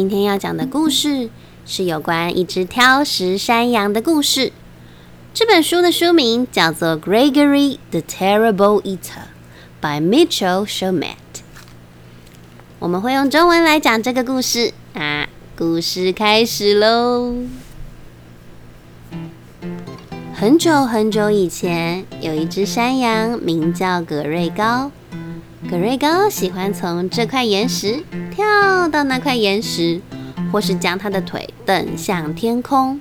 今天要讲的故事是有关一只挑食山羊的故事。这本书的书名叫做《Gregory the Terrible Eater》by Mitchell Schumann。我们会用中文来讲这个故事啊！故事开始喽。很久很久以前，有一只山羊，名叫格瑞高。格瑞高喜欢从这块岩石跳到那块岩石，或是将他的腿蹬向天空。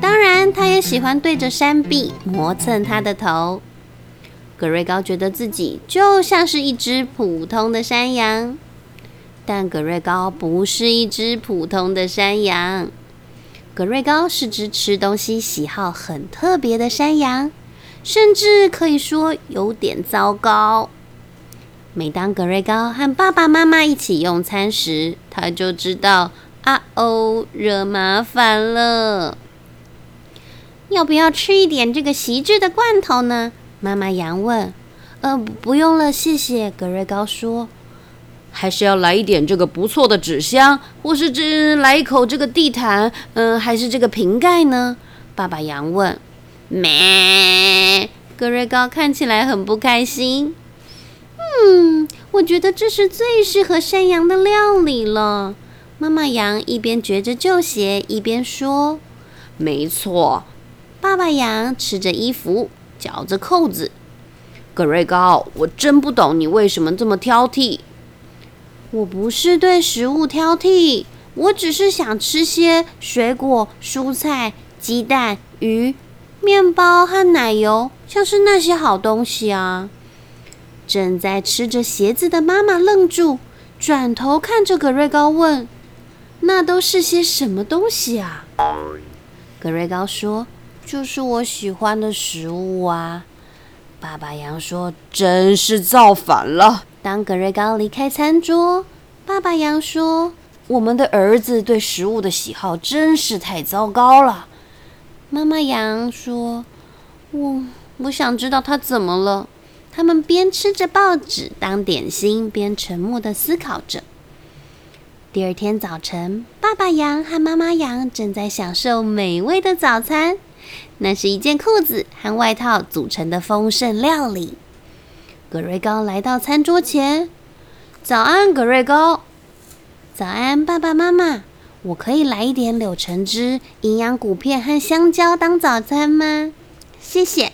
当然，他也喜欢对着山壁磨蹭他的头。格瑞高觉得自己就像是一只普通的山羊，但格瑞高不是一只普通的山羊。格瑞高是只吃东西喜好很特别的山羊，甚至可以说有点糟糕。每当格瑞高和爸爸妈妈一起用餐时，他就知道啊哦，惹麻烦了。要不要吃一点这个锡制的罐头呢？妈妈羊问。呃，不用了，谢谢。格瑞高说。还是要来一点这个不错的纸箱，或是这来一口这个地毯，嗯，还是这个瓶盖呢？爸爸羊问。咩，格瑞高看起来很不开心。嗯，我觉得这是最适合山羊的料理了。妈妈羊一边嚼着旧鞋，一边说。没错。爸爸羊吃着衣服，嚼着扣子。格瑞高，我真不懂你为什么这么挑剔。我不是对食物挑剔，我只是想吃些水果、蔬菜、鸡蛋、鱼、面包和奶油，像是那些好东西啊。正在吃着鞋子的妈妈愣住，转头看着格瑞高问：“那都是些什么东西啊？”格瑞高说：“就是我喜欢的食物啊。”爸爸羊说：“真是造反了。”当格瑞高离开餐桌，爸爸羊说：“我们的儿子对食物的喜好真是太糟糕了。”妈妈羊说：“我我想知道他怎么了。”他们边吃着报纸当点心，边沉默的思考着。第二天早晨，爸爸羊和妈妈羊正在享受美味的早餐，那是一件裤子和外套组成的丰盛料理。格瑞高来到餐桌前，早安，格瑞高。早安，爸爸妈妈。我可以来一点柳橙汁、营养谷片和香蕉当早餐吗？谢谢。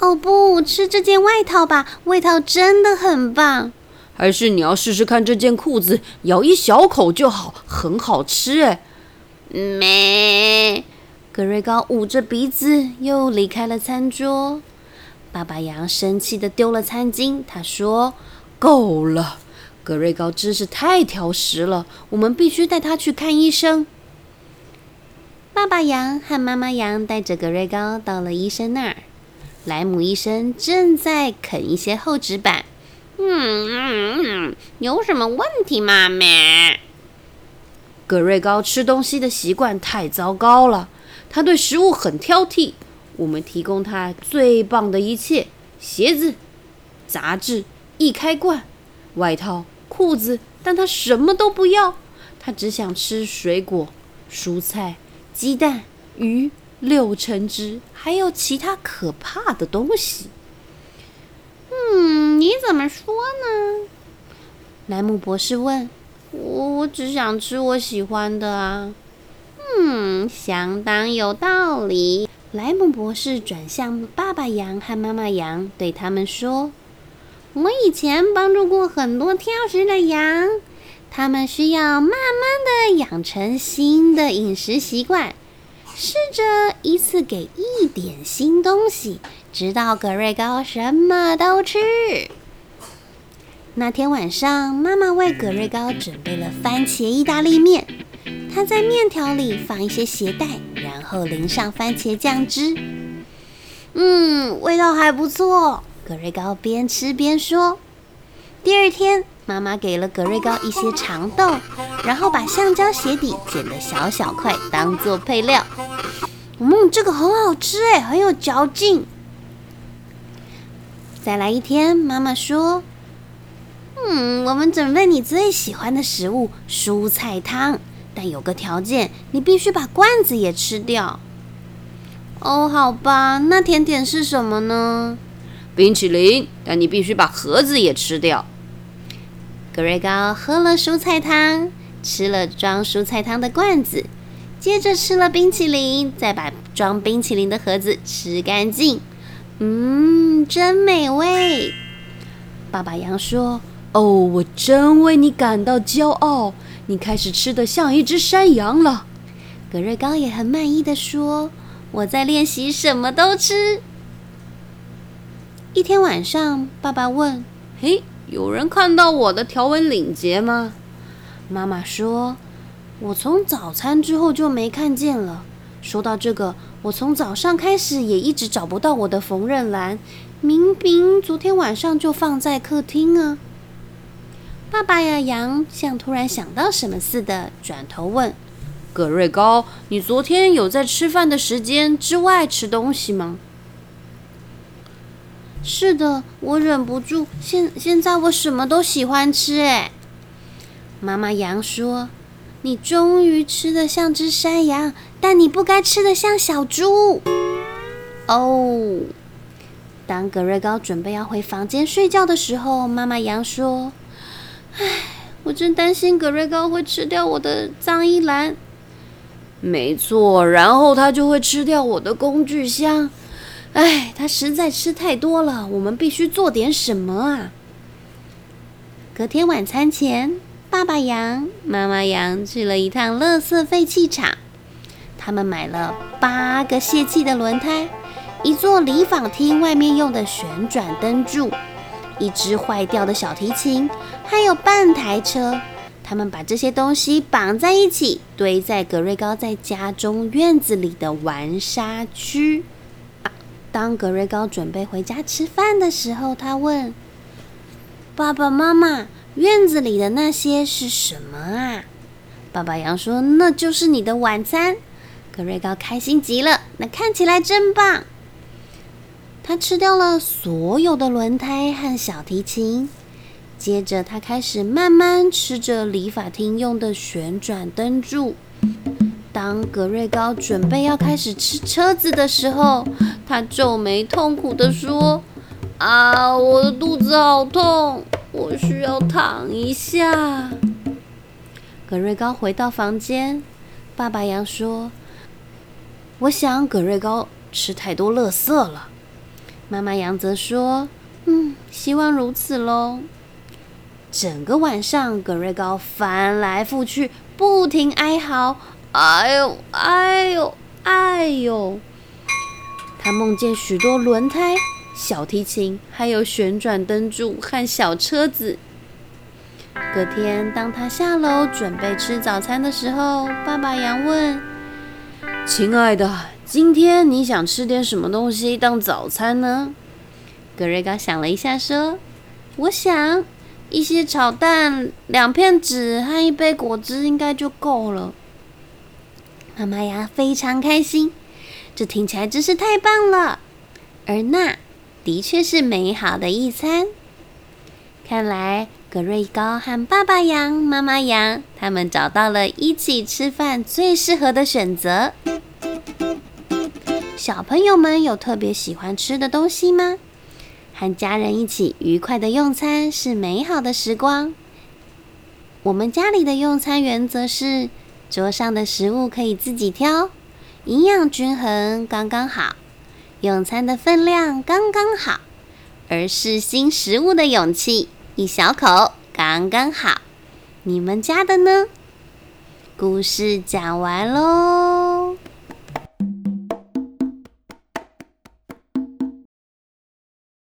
哦不，吃这件外套吧，外套真的很棒。还是你要试试看这件裤子，咬一小口就好，很好吃哎。咩，格瑞高捂着鼻子又离开了餐桌。爸爸羊生气的丢了餐巾，他说：“够了，格瑞高真是太挑食了，我们必须带他去看医生。”爸爸羊和妈妈羊带着格瑞高到了医生那儿，莱姆医生正在啃一些厚纸板。嗯嗯嗯，有什么问题吗？咩？格瑞高吃东西的习惯太糟糕了，他对食物很挑剔。我们提供他最棒的一切：鞋子、杂志、易开罐、外套、裤子，但他什么都不要。他只想吃水果、蔬菜、鸡蛋、鱼、柳橙汁，还有其他可怕的东西。嗯，你怎么说呢？莱姆博士问。我我只想吃我喜欢的啊。嗯，相当有道理。莱姆博士转向爸爸羊和妈妈羊，对他们说：“我以前帮助过很多挑食的羊，他们需要慢慢的养成新的饮食习惯，试着一次给一点新东西，直到格瑞高什么都吃。”那天晚上，妈妈为格瑞高准备了番茄意大利面。他在面条里放一些鞋带，然后淋上番茄酱汁。嗯，味道还不错。格瑞高边吃边说。第二天，妈妈给了格瑞高一些长豆，然后把橡胶鞋底剪得小小块，当做配料。嗯，这个很好吃哎，很有嚼劲。再来一天，妈妈说。嗯，我们准备你最喜欢的食物——蔬菜汤。但有个条件，你必须把罐子也吃掉。哦，好吧，那甜点是什么呢？冰淇淋，但你必须把盒子也吃掉。格瑞高喝了蔬菜汤，吃了装蔬菜汤的罐子，接着吃了冰淇淋，再把装冰淇淋的盒子吃干净。嗯，真美味。爸爸羊说：“哦，我真为你感到骄傲。你开始吃的像一只山羊了。”格瑞高也很满意的说：“我在练习什么都吃。”一天晚上，爸爸问：“嘿，有人看到我的条纹领结吗？”妈妈说：“我从早餐之后就没看见了。”说到这个，我从早上开始也一直找不到我的缝纫篮，明明昨天晚上就放在客厅啊！爸爸呀，羊像突然想到什么似的，转头问：“葛瑞高，你昨天有在吃饭的时间之外吃东西吗？”“是的，我忍不住。现现在我什么都喜欢吃。”哎，妈妈羊说。你终于吃的像只山羊，但你不该吃的像小猪。哦，当格瑞高准备要回房间睡觉的时候，妈妈羊说：“唉，我真担心格瑞高会吃掉我的脏衣篮。”没错，然后他就会吃掉我的工具箱。唉，他实在吃太多了，我们必须做点什么啊！隔天晚餐前。爸爸羊、妈妈羊去了一趟垃圾废弃场，他们买了八个泄气的轮胎，一座理发厅外面用的旋转灯柱，一只坏掉的小提琴，还有半台车。他们把这些东西绑在一起，堆在格瑞高在家中院子里的玩沙区。当格瑞高准备回家吃饭的时候，他问爸爸妈妈。院子里的那些是什么啊？爸爸羊说：“那就是你的晚餐。”格瑞高开心极了，那看起来真棒。他吃掉了所有的轮胎和小提琴，接着他开始慢慢吃着理发厅用的旋转灯柱。当格瑞高准备要开始吃车子的时候，他皱眉痛苦的说：“啊，我的肚子好痛。”我需要躺一下。葛瑞高回到房间，爸爸羊说：“我想葛瑞高吃太多垃圾了。”妈妈羊则说：“嗯，希望如此喽。”整个晚上，葛瑞高翻来覆去，不停哀嚎：“哎呦，哎呦，哎呦！”他梦见许多轮胎。小提琴，还有旋转灯柱和小车子。隔天，当他下楼准备吃早餐的时候，爸爸羊问：“亲爱的，今天你想吃点什么东西当早餐呢？”格瑞高想了一下，说：“我想一些炒蛋、两片纸和一杯果汁应该就够了。”妈妈羊非常开心，这听起来真是太棒了。而那。的确是美好的一餐。看来格瑞高和爸爸羊、妈妈羊他们找到了一起吃饭最适合的选择。小朋友们有特别喜欢吃的东西吗？和家人一起愉快的用餐是美好的时光。我们家里的用餐原则是：桌上的食物可以自己挑，营养均衡刚刚好。用餐的分量刚刚好，而试新食物的勇气一小口刚刚好。你们家的呢？故事讲完喽。